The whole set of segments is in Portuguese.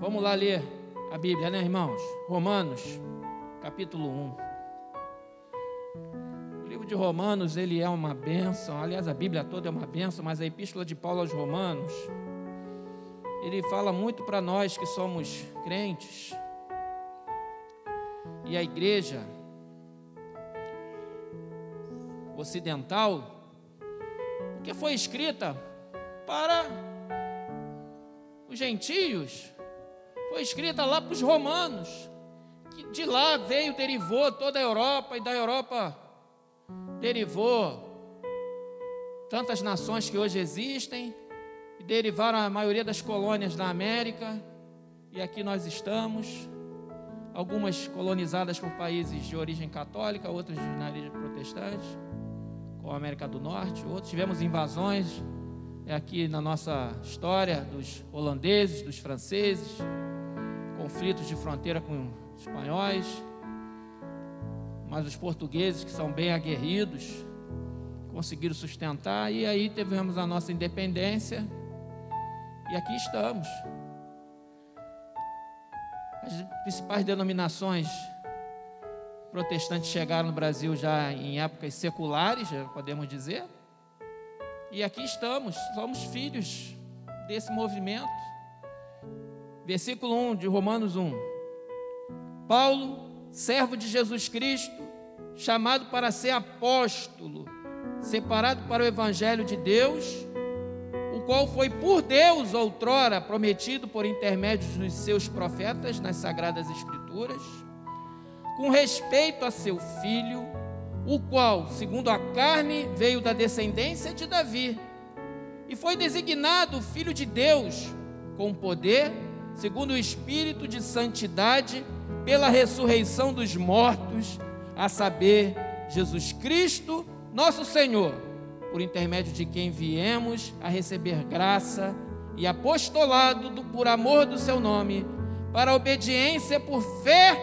Vamos lá ler a Bíblia, né, irmãos? Romanos, capítulo 1. O livro de Romanos, ele é uma bênção. Aliás, a Bíblia toda é uma bênção, mas a epístola de Paulo aos Romanos, ele fala muito para nós que somos crentes. E a igreja ocidental, porque foi escrita para os gentios, foi escrita lá para os romanos, que de lá veio, derivou toda a Europa, e da Europa derivou tantas nações que hoje existem, e derivaram a maioria das colônias da América, e aqui nós estamos, algumas colonizadas por países de origem católica, outras de origem protestante, como a América do Norte, outros. Tivemos invasões é aqui na nossa história dos holandeses, dos franceses, conflitos de fronteira com os espanhóis, mas os portugueses, que são bem aguerridos, conseguiram sustentar, e aí tivemos a nossa independência, e aqui estamos. As principais denominações protestantes chegaram no Brasil já em épocas seculares, podemos dizer, e aqui estamos, somos filhos desse movimento. Versículo 1 de Romanos 1. Paulo, servo de Jesus Cristo, chamado para ser apóstolo, separado para o evangelho de Deus, o qual foi por Deus outrora prometido por intermédio dos seus profetas nas sagradas escrituras, com respeito a seu filho, o qual, segundo a carne, veio da descendência de Davi, e foi designado Filho de Deus, com poder, segundo o Espírito de santidade, pela ressurreição dos mortos, a saber, Jesus Cristo, nosso Senhor, por intermédio de quem viemos a receber graça e apostolado do, por amor do seu nome, para obediência por fé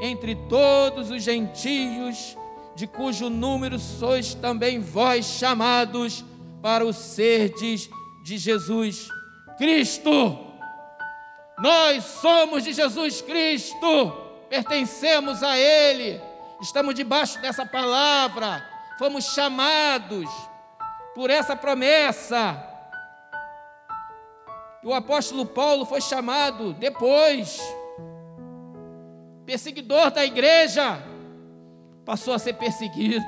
entre todos os gentios de cujo número sois também vós chamados para o serdes de Jesus Cristo. Nós somos de Jesus Cristo, pertencemos a Ele, estamos debaixo dessa palavra, fomos chamados por essa promessa. O apóstolo Paulo foi chamado depois, perseguidor da igreja, passou a ser perseguido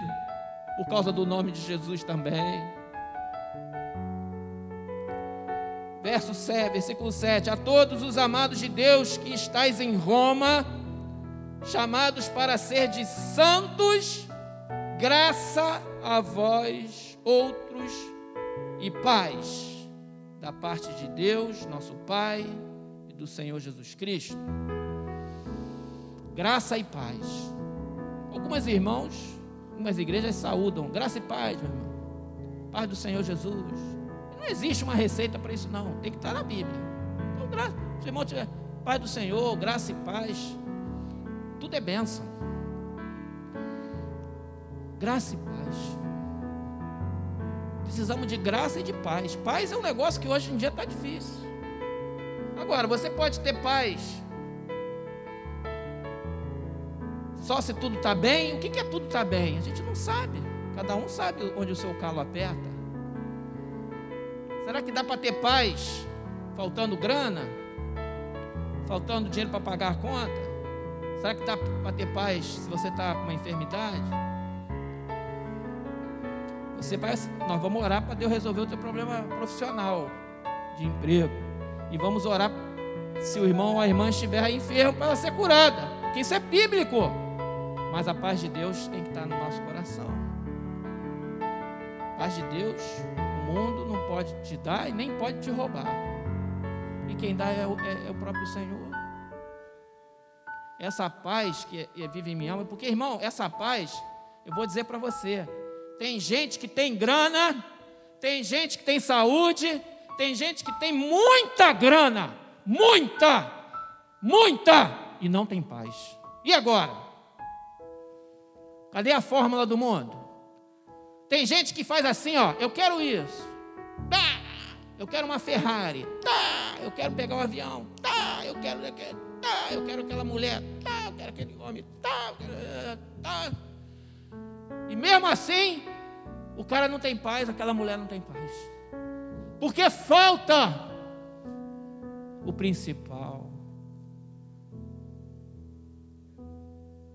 por causa do nome de Jesus também. Verso 7, versículo 7: A todos os amados de Deus que estáis em Roma, chamados para ser de santos, graça a vós outros e paz da parte de Deus, nosso Pai, e do Senhor Jesus Cristo. Graça e paz. Algumas irmãos, algumas igrejas saúdam, graça e paz, meu irmão. Paz do Senhor Jesus. Não existe uma receita para isso, não. Tem que estar na Bíblia. Então, graça, se o irmão tiver paz do Senhor, graça e paz, tudo é bênção. Graça e paz. Precisamos de graça e de paz. Paz é um negócio que hoje em dia está difícil. Agora, você pode ter paz Só se tudo está bem. O que é tudo está bem? A gente não sabe. Cada um sabe onde o seu calo aperta. Será que dá para ter paz faltando grana? Faltando dinheiro para pagar a conta? Será que dá para ter paz se você está com uma enfermidade? Você vai, nós vamos orar para Deus resolver o teu problema profissional de emprego. E vamos orar se o irmão ou a irmã estiver enfermo para ela ser curada. Porque isso é bíblico. Mas a paz de Deus tem que estar no nosso coração. A paz de Deus, mundo não pode te dar e nem pode te roubar. E quem dá é o, é, é o próprio Senhor. Essa paz que é, vive em minha alma, porque irmão, essa paz, eu vou dizer para você: tem gente que tem grana, tem gente que tem saúde, tem gente que tem muita grana, muita, muita, e não tem paz. E agora? Cadê a fórmula do mundo? Tem gente que faz assim, ó, eu quero isso. Tá, eu quero uma Ferrari. Tá, eu quero pegar um avião. Tá, eu quero, eu quero, tá, eu quero aquela mulher, tá, eu quero aquele homem, tá, quero, tá. E mesmo assim, o cara não tem paz, aquela mulher não tem paz. Porque falta o principal.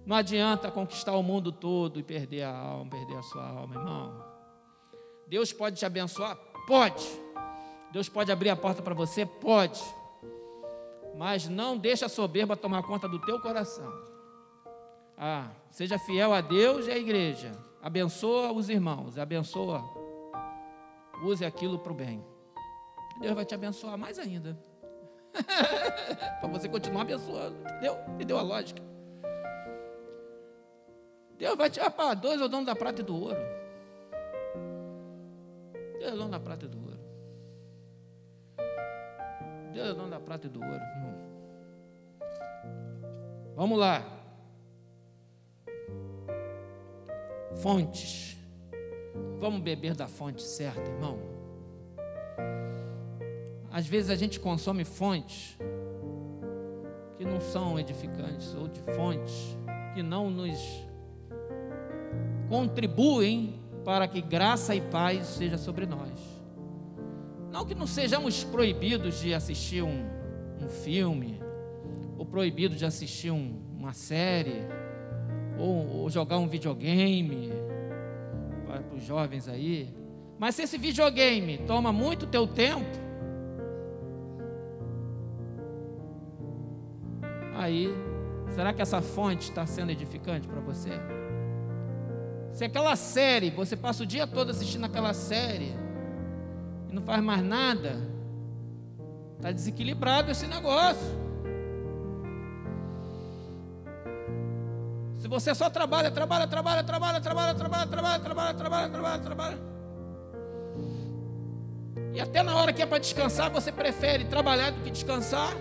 Não adianta conquistar o mundo todo e perder a alma, perder a sua alma, irmão. Deus pode te abençoar? Pode. Deus pode abrir a porta para você? Pode. Mas não deixe a soberba tomar conta do teu coração. Ah, seja fiel a Deus e à igreja. Abençoa os irmãos, abençoa. Use aquilo para o bem. Deus vai te abençoar mais ainda. para você continuar abençoando. Entendeu? Entendeu a lógica? Deus vai te. para dois é o dono da prata e do ouro. Deus é o dono da prata e do ouro. Deus é o dono da prata e do ouro. Vamos lá. Fontes. Vamos beber da fonte certa, irmão. Às vezes a gente consome fontes que não são edificantes, ou de fontes que não nos contribuem para que graça e paz seja sobre nós. Não que não sejamos proibidos de assistir um, um filme, ou proibidos de assistir um, uma série, ou, ou jogar um videogame, para os jovens aí. Mas se esse videogame toma muito teu tempo, aí, será que essa fonte está sendo edificante para você? Se aquela série, você passa o dia todo assistindo aquela série e não faz mais nada, está desequilibrado esse negócio. Se você só trabalha, trabalha, trabalha, trabalha, trabalha, trabalha, trabalha, trabalha, trabalha, trabalha, trabalha. E até na hora que é para descansar, você prefere trabalhar do que descansar,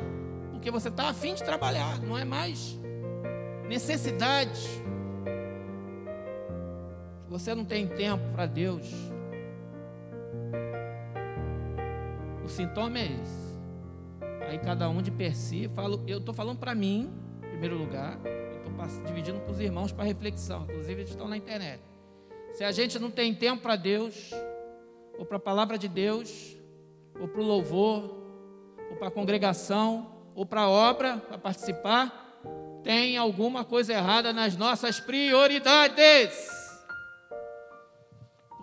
porque você está afim de trabalhar, não é mais necessidade você não tem tempo para Deus, o sintoma é esse. Aí cada um de per si, falo, eu estou falando para mim, em primeiro lugar, estou dividindo com os irmãos para reflexão, inclusive eles estão na internet. Se a gente não tem tempo para Deus, ou para a palavra de Deus, ou para o louvor, ou para a congregação, ou para a obra, para participar, tem alguma coisa errada nas nossas prioridades.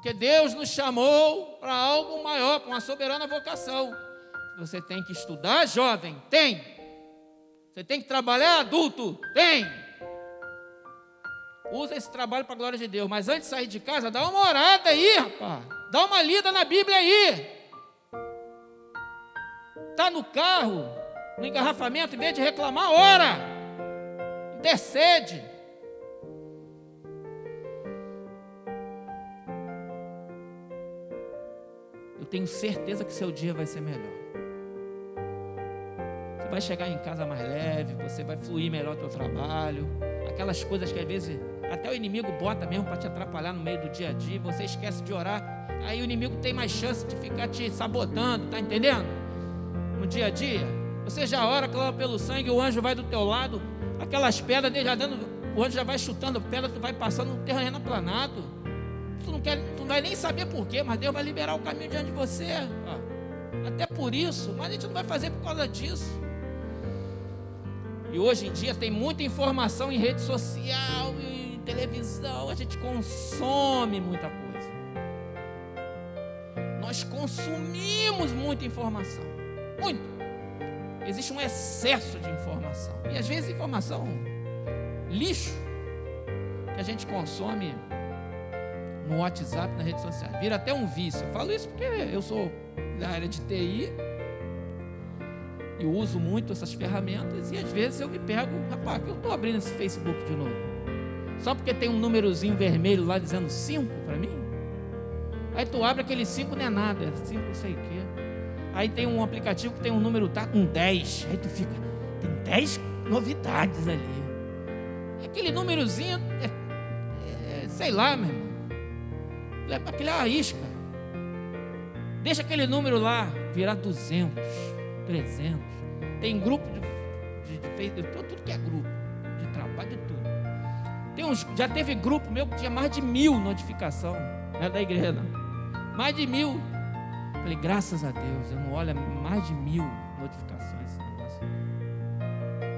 Porque Deus nos chamou para algo maior, para uma soberana vocação. Você tem que estudar, jovem? Tem. Você tem que trabalhar, adulto? Tem. Usa esse trabalho para a glória de Deus. Mas antes de sair de casa, dá uma orada aí, rapaz. Dá uma lida na Bíblia aí. Está no carro, no engarrafamento, em vez de reclamar, ora. Intercede. Tenho certeza que seu dia vai ser melhor. Você vai chegar em casa mais leve, você vai fluir melhor o teu trabalho. Aquelas coisas que às vezes até o inimigo bota mesmo para te atrapalhar no meio do dia a dia, você esquece de orar, aí o inimigo tem mais chance de ficar te sabotando, tá entendendo? No dia a dia. Você já ora, clama pelo sangue, o anjo vai do teu lado, aquelas pedras, já dando, o anjo já vai chutando pedra, tu vai passando no terreno aplanado tu não, quer, tu não vai nem saber porquê, mas Deus vai liberar o caminho diante de você. Até por isso, mas a gente não vai fazer por causa disso. E hoje em dia tem muita informação em rede social e televisão, a gente consome muita coisa. Nós consumimos muita informação. Muito. Existe um excesso de informação. E às vezes informação lixo que a gente consome no WhatsApp, nas redes sociais. Vira até um vício. Eu falo isso porque eu sou da área de TI e uso muito essas ferramentas e às vezes eu me pego, rapaz, eu estou abrindo esse Facebook de novo. Só porque tem um númerozinho vermelho lá dizendo 5 para mim. Aí tu abre aquele 5 não é nada, é 5 não sei o quê. Aí tem um aplicativo que tem um número, tá com 10. Aí tu fica, tem 10 novidades ali. Aquele númerozinho, é, é, sei lá, meu irmão. Aquilo é isca. Deixa aquele número lá virar 200, 300. Tem grupo de de, de Facebook, tudo que é grupo, de trabalho, de tudo. Tem uns, já teve grupo meu que tinha mais de mil notificação, não é da igreja não. Mais de mil. Falei, graças a Deus, eu não olho mais de mil notificações.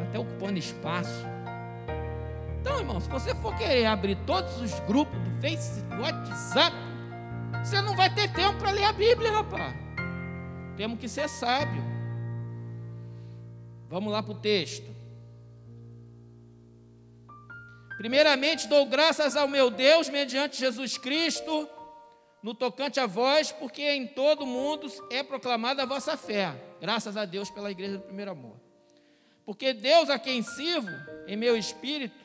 Até ocupando espaço. Então, irmão, se você for querer abrir todos os grupos do Facebook, do WhatsApp, você não vai ter tempo para ler a Bíblia, rapaz. Temos que ser sábio. Vamos lá para o texto. Primeiramente, dou graças ao meu Deus mediante Jesus Cristo, no tocante a vós, porque em todo o mundo é proclamada a vossa fé. Graças a Deus pela igreja do primeiro amor. Porque Deus a quem sirvo, em meu espírito,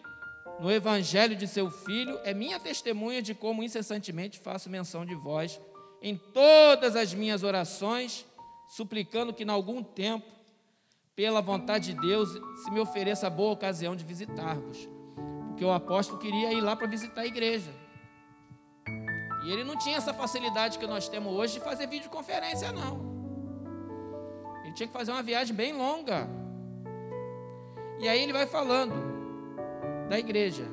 no evangelho de seu filho, é minha testemunha de como incessantemente faço menção de vós em todas as minhas orações, suplicando que, em algum tempo, pela vontade de Deus, se me ofereça a boa ocasião de visitar-vos porque o apóstolo queria ir lá para visitar a igreja. E ele não tinha essa facilidade que nós temos hoje de fazer videoconferência, não. Ele tinha que fazer uma viagem bem longa. E aí ele vai falando da igreja.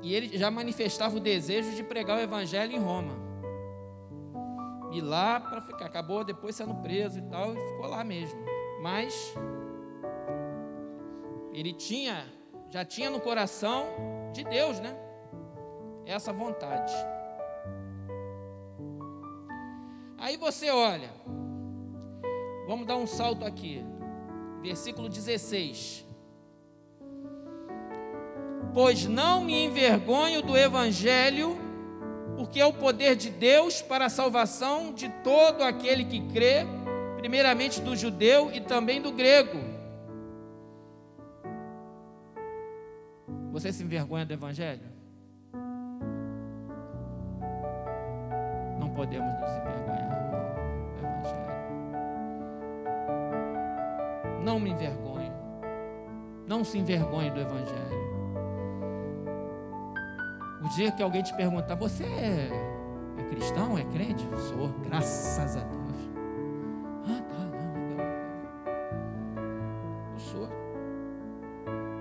E ele já manifestava o desejo de pregar o evangelho em Roma. E lá para ficar, acabou depois sendo preso e tal, e ficou lá mesmo. Mas ele tinha, já tinha no coração de Deus, né? Essa vontade. Aí você olha, vamos dar um salto aqui, versículo 16. Pois não me envergonho do Evangelho, porque é o poder de Deus para a salvação de todo aquele que crê, primeiramente do judeu e também do grego. Você se envergonha do Evangelho? Não podemos nos envergonhar Não me envergonho. Não se envergonhe do Evangelho. O dia que alguém te perguntar, você é, é cristão, é crente? Sou, graças a Deus. Ah, tá, não, legal. Eu sou.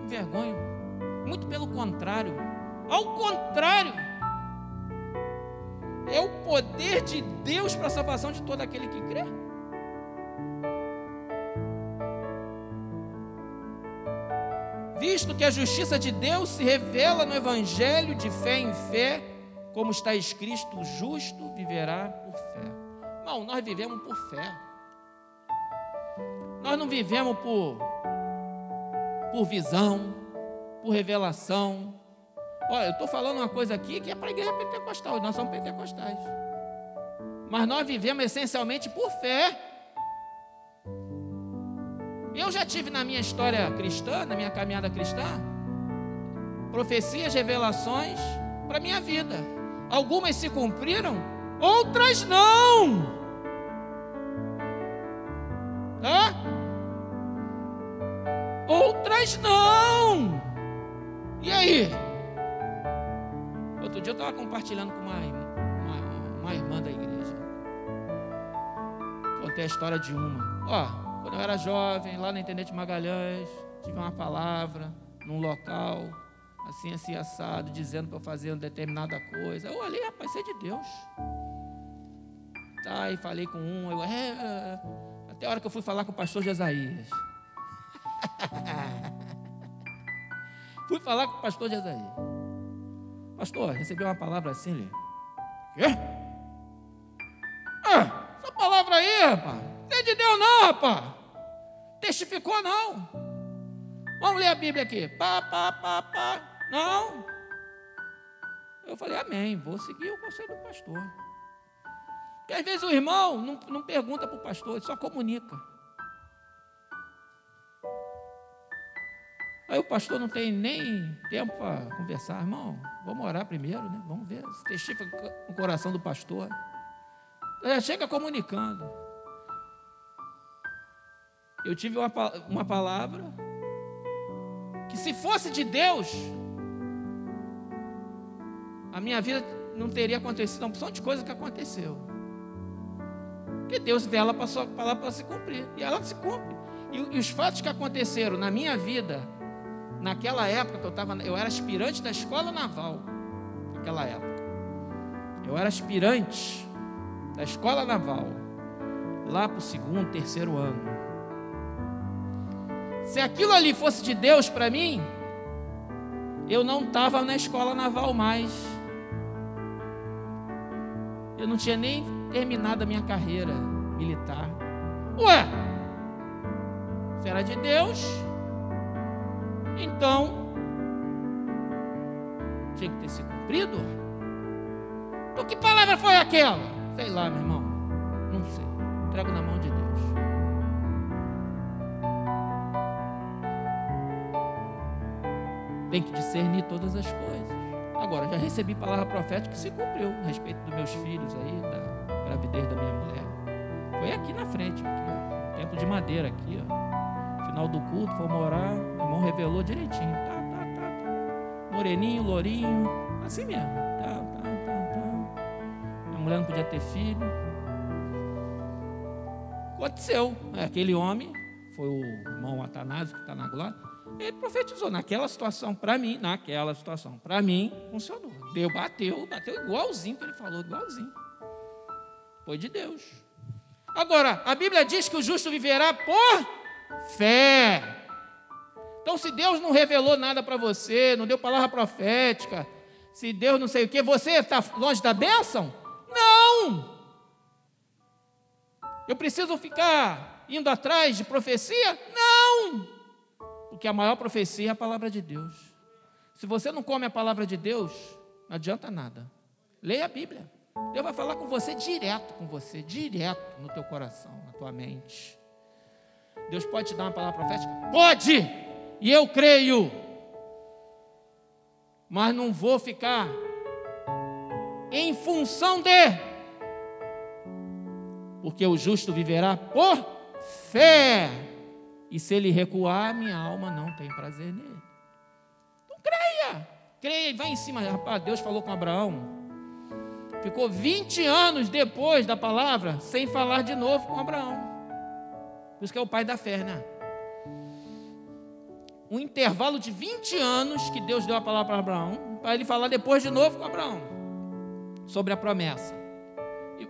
Envergonho muito pelo contrário. Ao contrário. É o poder de Deus para a salvação de todo aquele que crê. Visto que a justiça de Deus se revela no Evangelho de fé em fé, como está escrito: o justo viverá por fé. Não, nós vivemos por fé. Nós não vivemos por, por visão, por revelação. Olha, eu estou falando uma coisa aqui que é para a igreja pentecostal, nós somos pentecostais. Mas nós vivemos essencialmente por fé. Eu já tive na minha história cristã, na minha caminhada cristã, profecias, revelações para a minha vida. Algumas se cumpriram, outras não. Tá? Outras não. E aí? Outro dia eu estava compartilhando com uma, uma, uma, irmã da igreja. Contei a história de uma. Ó, quando eu era jovem, lá na internet Magalhães, tive uma palavra num local, assim, assim, assado, dizendo para eu fazer uma determinada coisa. Eu olhei, rapaz, isso é de Deus. Tá, e falei com um, eu, é, até a hora que eu fui falar com o pastor Jesaías. Fui falar com o pastor Jezaí. Pastor, recebi uma palavra assim, ele. Quê? Rapaz. Testificou não. Vamos ler a Bíblia aqui. Pá, pá, pá, pá. Não. Eu falei, amém, vou seguir o conselho do pastor. Porque às vezes o irmão não, não pergunta para o pastor, ele só comunica. Aí o pastor não tem nem tempo para conversar, irmão. Vamos orar primeiro, né? Vamos ver testifica o coração do pastor. Já chega comunicando. Eu tive uma, uma palavra que se fosse de Deus, a minha vida não teria acontecido uma opção de coisa que aconteceu. Porque Deus vela para a palavra para se cumprir. E ela se cumpre. E, e, os fatos que aconteceram na minha vida, naquela época que eu estava, eu era aspirante da escola naval. Naquela época. Eu era aspirante da escola naval. Lá para o segundo, terceiro ano. Se aquilo ali fosse de Deus para mim, eu não estava na escola naval mais. Eu não tinha nem terminado a minha carreira militar. Ué, se era de Deus, então tinha que ter se cumprido. Então que palavra foi aquela? Sei lá, meu irmão. Não sei. Entrego na mão de Deus. Tem que discernir todas as coisas. Agora, já recebi palavra profética que se cumpriu a respeito dos meus filhos aí, da gravidez da minha mulher. Foi aqui na frente, aqui. Templo de madeira aqui, ó. Final do culto, foi morar, o irmão revelou direitinho. Tá, tá, tá, tá. Moreninho, lourinho, assim mesmo. Tá, tá, tá, tá. Minha mulher não podia ter filho. Aconteceu. Aquele homem, foi o irmão Atanásio que está na glória ele profetizou naquela situação, para mim, naquela situação, para mim, funcionou. Deus bateu, bateu igualzinho que ele falou, igualzinho. Foi de Deus. Agora, a Bíblia diz que o justo viverá por fé. Então, se Deus não revelou nada para você, não deu palavra profética, se Deus não sei o que, você está longe da bênção? Não! Eu preciso ficar indo atrás de profecia? Não! Porque a maior profecia é a palavra de Deus. Se você não come a palavra de Deus, não adianta nada. Leia a Bíblia. Deus vai falar com você direto com você, direto no teu coração, na tua mente. Deus pode te dar uma palavra profética? Pode! E eu creio. Mas não vou ficar em função de. Porque o justo viverá por fé. E se ele recuar, minha alma não tem prazer nele. Então creia, creia vai em cima. Rapaz, Deus falou com Abraão. Ficou 20 anos depois da palavra sem falar de novo com Abraão. Por isso que é o pai da fé, né? Um intervalo de 20 anos que Deus deu a palavra para Abraão, para ele falar depois de novo com Abraão sobre a promessa.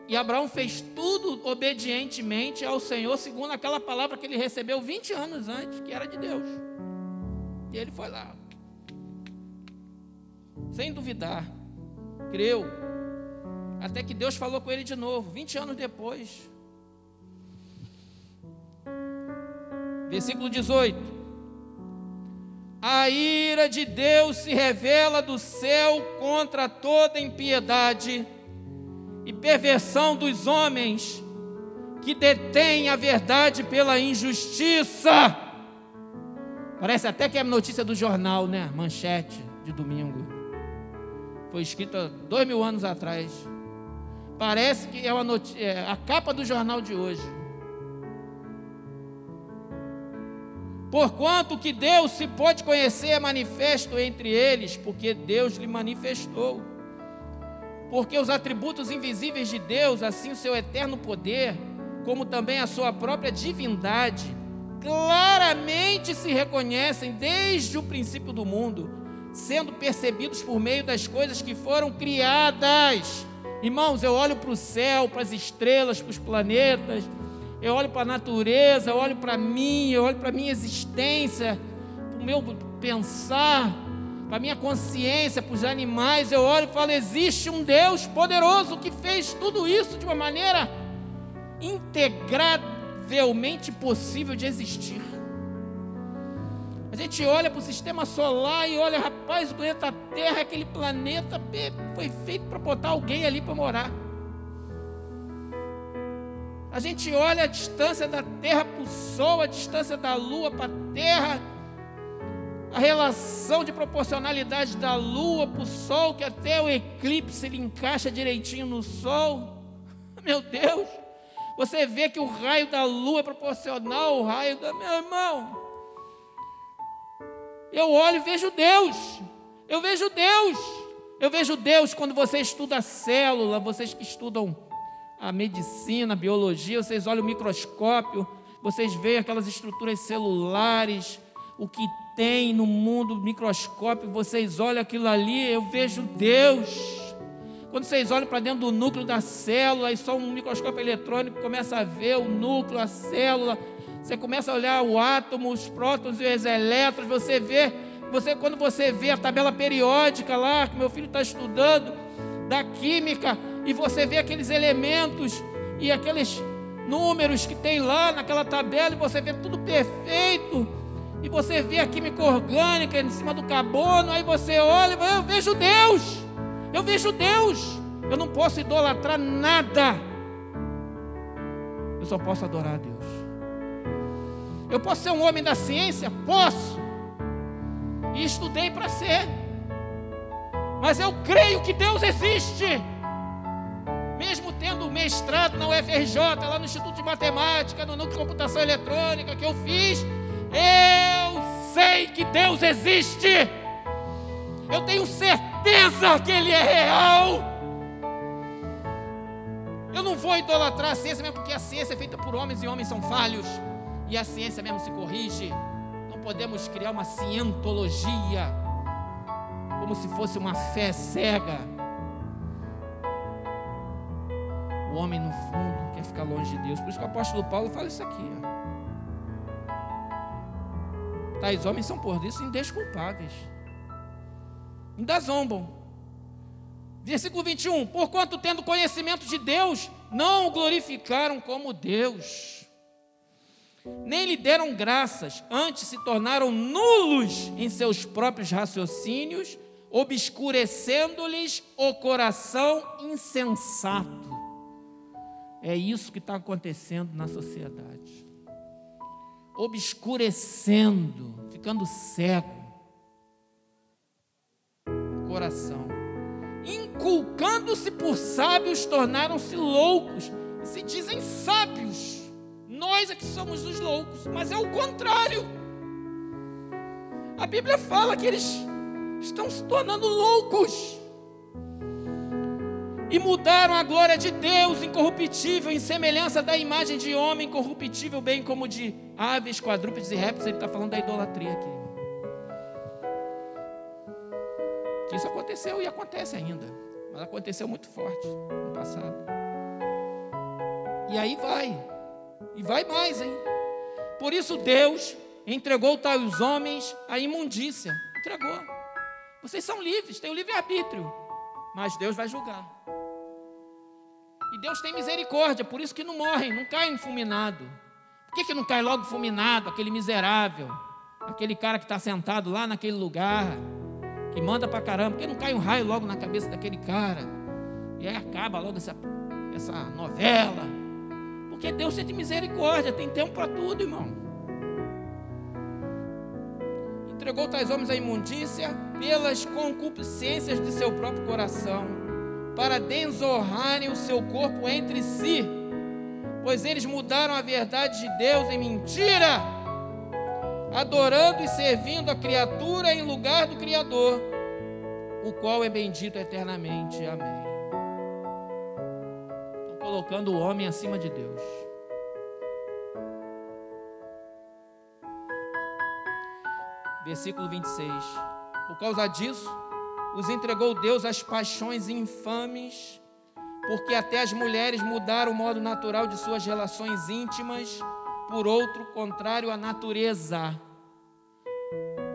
E Abraão fez tudo obedientemente ao Senhor, segundo aquela palavra que ele recebeu 20 anos antes, que era de Deus. E ele foi lá, sem duvidar, creu, até que Deus falou com ele de novo, 20 anos depois. Versículo 18: A ira de Deus se revela do céu contra toda impiedade e perversão dos homens que detêm a verdade pela injustiça. Parece até que é notícia do jornal, né? Manchete de domingo. Foi escrita dois mil anos atrás. Parece que é, é a capa do jornal de hoje. Porquanto que Deus se pode conhecer é manifesto entre eles, porque Deus lhe manifestou porque os atributos invisíveis de Deus, assim o seu eterno poder, como também a sua própria divindade, claramente se reconhecem desde o princípio do mundo, sendo percebidos por meio das coisas que foram criadas. Irmãos, eu olho para o céu, para as estrelas, para os planetas, eu olho para a natureza, eu olho para mim, eu olho para a minha existência, para o meu pensar, para minha consciência, para os animais, eu olho e falo: existe um Deus poderoso que fez tudo isso de uma maneira integravelmente possível de existir. A gente olha para o sistema solar e olha, rapaz, o planeta Terra, aquele planeta foi feito para botar alguém ali para morar. A gente olha a distância da Terra para o Sol, a distância da Lua para a Terra a relação de proporcionalidade da lua para o sol, que até o eclipse ele encaixa direitinho no sol. Meu Deus, você vê que o raio da lua é proporcional ao raio da meu irmão. Eu olho e vejo Deus. Eu vejo Deus. Eu vejo Deus quando você estuda a célula, vocês que estudam a medicina, a biologia, vocês olham o microscópio, vocês veem aquelas estruturas celulares, o que tem no mundo microscópio, vocês olham aquilo ali, eu vejo Deus. Quando vocês olham para dentro do núcleo da célula, e só um microscópio eletrônico começa a ver o núcleo, a célula, você começa a olhar o átomo, os prótons e os elétrons, você vê, você quando você vê a tabela periódica lá, que meu filho está estudando, da química, e você vê aqueles elementos e aqueles números que tem lá naquela tabela, e você vê tudo perfeito, e você vê a química orgânica em cima do carbono, aí você olha, eu vejo Deus, eu vejo Deus, eu não posso idolatrar nada, eu só posso adorar a Deus. Eu posso ser um homem da ciência? Posso. E estudei para ser. Mas eu creio que Deus existe. Mesmo tendo mestrado na UFRJ, lá no Instituto de Matemática, no Núcleo de Computação Eletrônica que eu fiz, eu sei que Deus existe. Eu tenho certeza que Ele é real. Eu não vou idolatrar a ciência, mesmo porque a ciência é feita por homens e homens são falhos e a ciência mesmo se corrige. Não podemos criar uma cientologia como se fosse uma fé cega. O homem, no fundo, quer ficar longe de Deus. Por isso que o apóstolo Paulo fala isso aqui. Ó. Tais homens são por isso indesculpáveis. Ainda zombam. Versículo 21. Porquanto, tendo conhecimento de Deus, não o glorificaram como Deus nem lhe deram graças, antes se tornaram nulos em seus próprios raciocínios, obscurecendo-lhes o coração insensato. É isso que está acontecendo na sociedade. Obscurecendo, ficando cego. Coração. Inculcando-se por sábios, tornaram-se loucos. Se dizem sábios nós é que somos os loucos, mas é o contrário. A Bíblia fala que eles estão se tornando loucos e mudaram a glória de Deus incorruptível em semelhança da imagem de homem corruptível, bem como de aves, quadrúpedes e répteis. Ele está falando da idolatria aqui. Que isso aconteceu e acontece ainda, mas aconteceu muito forte no passado. E aí vai. E vai mais, hein? Por isso Deus entregou tais homens à imundícia. Entregou. Vocês são livres, têm o livre-arbítrio. Mas Deus vai julgar. E Deus tem misericórdia, por isso que não morrem, não caem fulminado. Por que, que não cai logo fulminado, aquele miserável? Aquele cara que está sentado lá naquele lugar, que manda pra caramba, por que não cai um raio logo na cabeça daquele cara? E aí acaba logo essa, essa novela. Porque Deus tem misericórdia, tem tempo para tudo, irmão. Entregou tais homens à imundícia pelas concupiscências de seu próprio coração, para desonrarem o seu corpo entre si, pois eles mudaram a verdade de Deus em mentira, adorando e servindo a criatura em lugar do Criador, o qual é bendito eternamente. Amém colocando o homem acima de Deus. Versículo 26. Por causa disso, os entregou Deus às paixões infames, porque até as mulheres mudaram o modo natural de suas relações íntimas por outro contrário à natureza.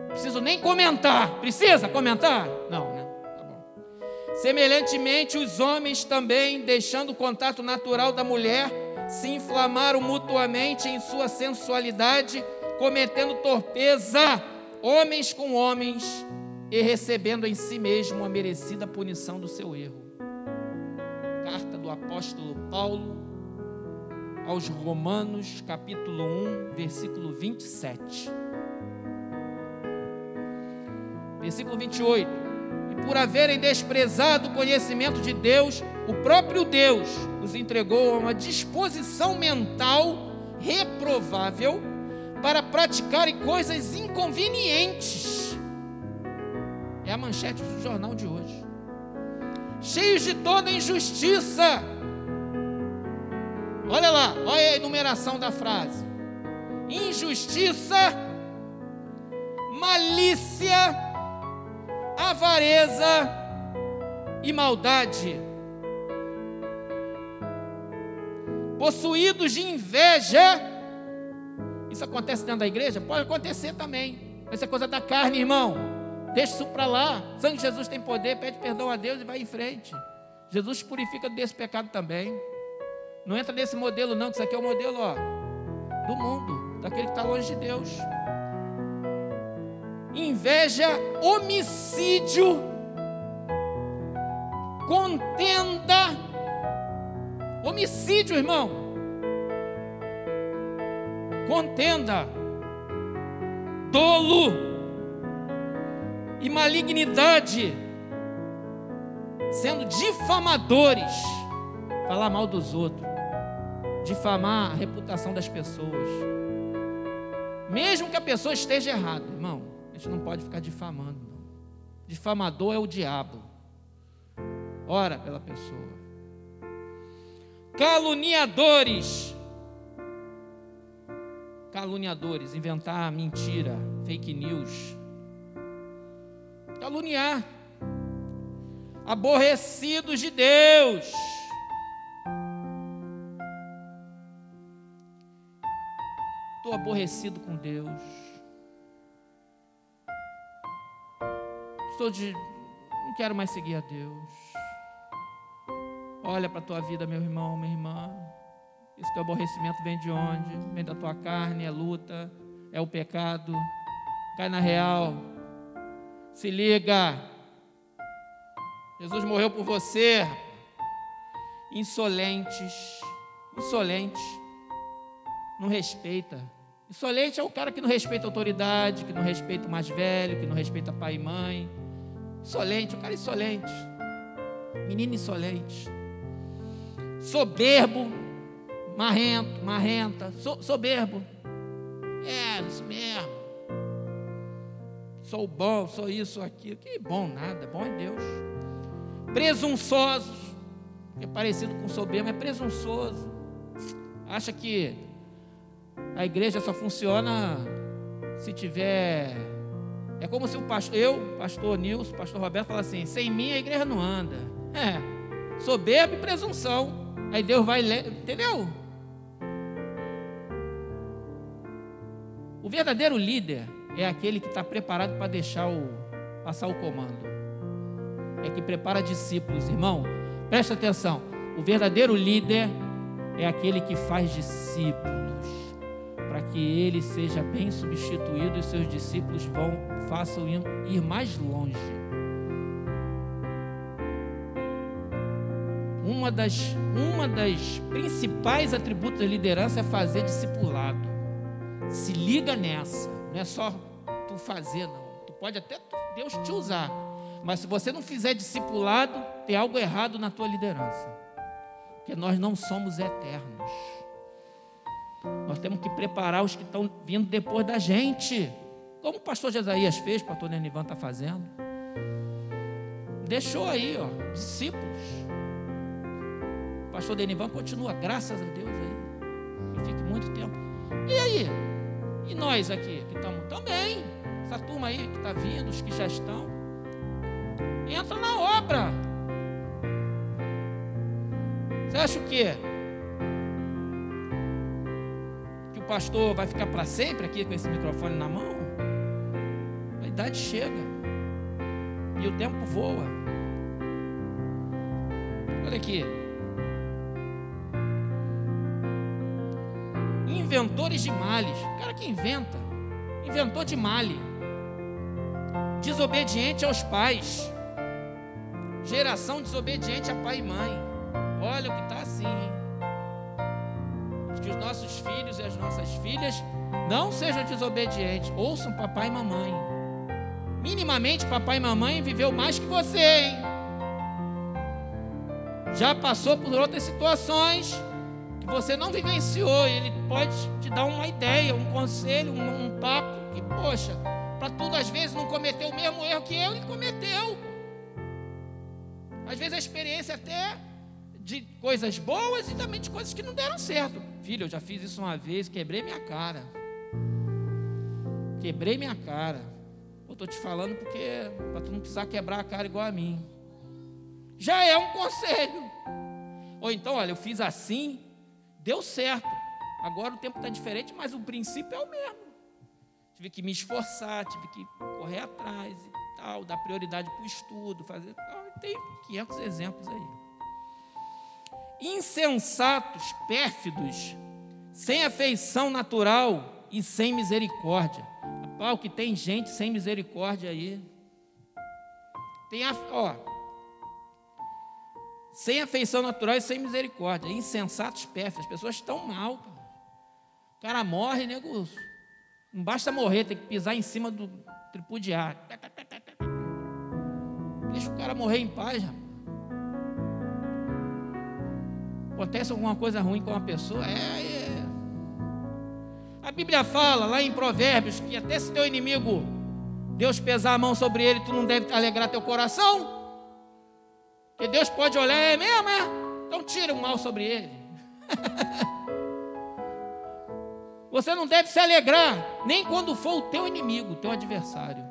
Preciso nem comentar. Precisa comentar? Não, né? Semelhantemente, os homens também, deixando o contato natural da mulher, se inflamaram mutuamente em sua sensualidade, cometendo torpeza, homens com homens, e recebendo em si mesmo a merecida punição do seu erro. Carta do apóstolo Paulo aos Romanos, capítulo 1, versículo 27. Versículo 28 e por haverem desprezado o conhecimento de Deus, o próprio Deus os entregou a uma disposição mental reprovável para praticarem coisas inconvenientes. A manchete do jornal de hoje. Cheios de toda injustiça, Olha lá, olha a enumeração da frase: injustiça, malícia, avareza e maldade. Possuídos de inveja. Isso acontece dentro da igreja? Pode acontecer também. É coisa da carne, irmão. Deixa isso para lá. O sangue de Jesus tem poder, pede perdão a Deus e vai em frente. Jesus purifica desse pecado também. Não entra nesse modelo, não, que isso aqui é o modelo ó, do mundo, daquele que está longe de Deus. Inveja, homicídio, contenda, homicídio, irmão. Contenda, dolo e malignidade, sendo difamadores, falar mal dos outros difamar a reputação das pessoas. Mesmo que a pessoa esteja errada, irmão, a gente não pode ficar difamando. Não. Difamador é o diabo. Ora pela pessoa. Caluniadores. Caluniadores, inventar mentira, fake news. Caluniar. Aborrecidos de Deus Estou aborrecido com Deus. Estou de. Não quero mais seguir a Deus. Olha para a tua vida, meu irmão, minha irmã. Esse teu aborrecimento vem de onde? Vem da tua carne, é luta, é o pecado. Cai na real. Se liga. Jesus morreu por você. Insolentes. Insolentes. Não respeita. Insolente é o cara que não respeita a autoridade, que não respeita o mais velho, que não respeita pai e mãe. Insolente, o cara é insolente. Menino insolente. Soberbo, marrento, marrenta, so, soberbo. É, isso mesmo. Sou bom, sou isso, sou aquilo. Que bom nada, bom é Deus. Presunçosos, que é parecido com soberbo, é presunçoso. Acha que a igreja só funciona se tiver. É como se o pastor, eu, pastor Nilson, pastor Roberto, fala assim: sem mim a igreja não anda. É, soberba e presunção. Aí Deus vai ler, entendeu? O verdadeiro líder é aquele que está preparado para deixar o passar o comando. É que prepara discípulos, irmão. Presta atenção. O verdadeiro líder é aquele que faz discípulos para que ele seja bem substituído e seus discípulos vão façam ir mais longe. Uma das, uma das principais atributos da liderança é fazer discipulado. Se liga nessa, não é só tu fazer, não. Tu pode até Deus te usar, mas se você não fizer discipulado, tem algo errado na tua liderança, porque nós não somos eternos. Nós temos que preparar os que estão vindo depois da gente. Como o pastor Jesaías fez, o pastor Nenivan está fazendo. Deixou aí, ó, discípulos. O pastor Denivan continua, graças a Deus aí. E fique muito tempo. E aí? E nós aqui que estamos também? Essa turma aí que está vindo, os que já estão. Entra na obra. Você acha o quê? pastor vai ficar para sempre aqui com esse microfone na mão? A idade chega e o tempo voa. Olha aqui. Inventores de males. O cara que inventa. Inventor de male. Desobediente aos pais. Geração desobediente a pai e mãe. Olha o que está assim, hein? que os nossos filhos e as nossas filhas não sejam desobedientes, ouçam papai e mamãe. Minimamente, papai e mamãe viveu mais que você, hein? Já passou por outras situações você não vivenciou. Ele pode te dar uma ideia, um conselho, um, um papo que, poxa, para tudo às vezes não cometer o mesmo erro que ele cometeu. Às vezes a experiência até de coisas boas e também de coisas que não deram certo. Filho, eu já fiz isso uma vez, quebrei minha cara. Quebrei minha cara. Eu estou te falando porque para tu não precisar quebrar a cara igual a mim. Já é um conselho. Ou então, olha, eu fiz assim, deu certo. Agora o tempo está diferente, mas o princípio é o mesmo. Tive que me esforçar, tive que correr atrás e tal, dar prioridade para o estudo, fazer tal. Tem 500 exemplos aí. Insensatos, pérfidos, sem afeição natural e sem misericórdia. Pau que tem gente sem misericórdia aí. Tem a, ó, sem afeição natural e sem misericórdia. Insensatos, pérfidos. As pessoas estão mal. O cara morre, nego. Não basta morrer, tem que pisar em cima do tripudiário. Deixa o cara morrer em paz, rapaz. Acontece alguma coisa ruim com uma pessoa, é, é. A Bíblia fala lá em Provérbios que até se teu inimigo Deus pesar a mão sobre ele, tu não deve alegrar teu coração. Que Deus pode olhar, é mesmo, é? Então tira o mal sobre ele. Você não deve se alegrar, nem quando for o teu inimigo, o teu adversário.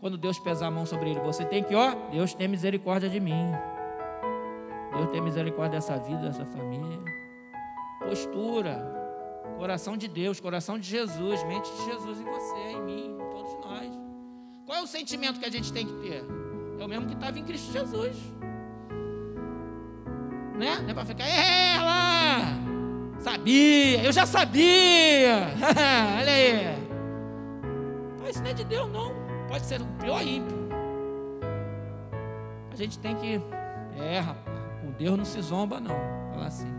Quando Deus pesar a mão sobre ele, você tem que, ó, Deus tem misericórdia de mim. Deus tem misericórdia dessa vida, dessa família. Postura, coração de Deus, coração de Jesus, mente de Jesus em você, em mim, em todos nós. Qual é o sentimento que a gente tem que ter? É o mesmo que estava em Cristo Jesus. Né? Não é para ficar, lá, Sabia, eu já sabia. Olha aí. Mas isso não é de Deus, não. Pode ser o pior ímpio. A gente tem que. É, rapaz. Com Deus não se zomba, não. Fala assim.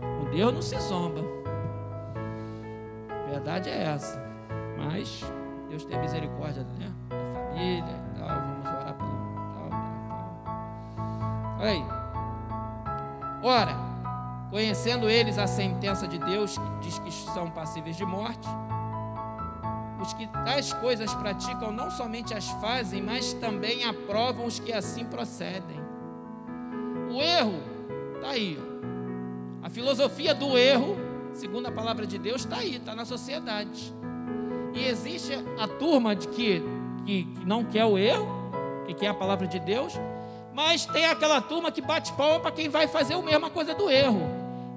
Com Deus não se zomba. A verdade é essa. Mas Deus tem misericórdia né? da família aí. Ora conhecendo eles a sentença de Deus que diz que são passíveis de morte, os que tais coisas praticam não somente as fazem, mas também aprovam os que assim procedem. O erro está aí. A filosofia do erro, segundo a palavra de Deus, está aí, está na sociedade. E existe a turma de que, que, que não quer o erro, que quer a palavra de Deus, mas tem aquela turma que bate palma para quem vai fazer a mesma coisa do erro.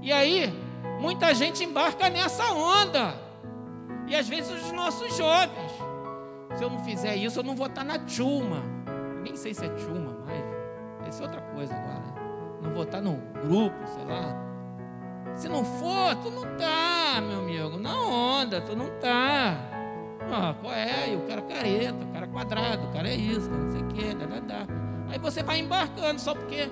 E aí, muita gente embarca nessa onda. E às vezes os nossos jovens. Se eu não fizer isso, eu não vou estar na chuma. Nem sei se é chuma, mas deve ser outra coisa agora. Não vou estar no grupo, sei lá. Se não for, tu não tá, meu amigo. Na onda, tu não tá. Ah, qual é? O cara careta, o cara quadrado, o cara é isso, não sei o quê, dá, dá, dá. Aí você vai embarcando só porque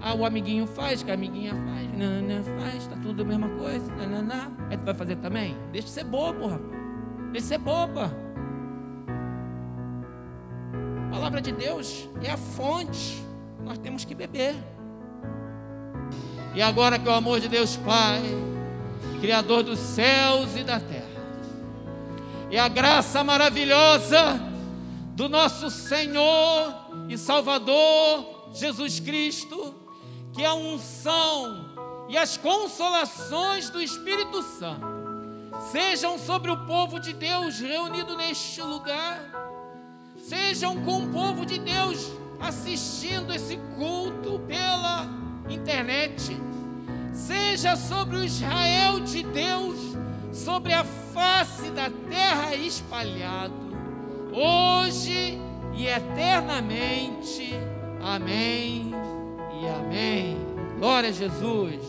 ah, o amiguinho faz, que a amiguinha faz, nanana, faz, tá tudo a mesma coisa, nanana. Aí tu vai fazer também? Deixa de ser bobo, rapaz. Deixa de ser boba. A palavra de Deus é a fonte. Nós temos que beber. E agora que o amor de Deus Pai, Criador dos céus e da terra, e a graça maravilhosa do nosso Senhor e Salvador Jesus Cristo, que a unção e as consolações do Espírito Santo sejam sobre o povo de Deus reunido neste lugar, sejam com o povo de Deus assistindo esse culto pela internet, seja sobre o Israel de Deus, sobre a face da terra espalhado hoje e eternamente. Amém e amém. Glória a Jesus.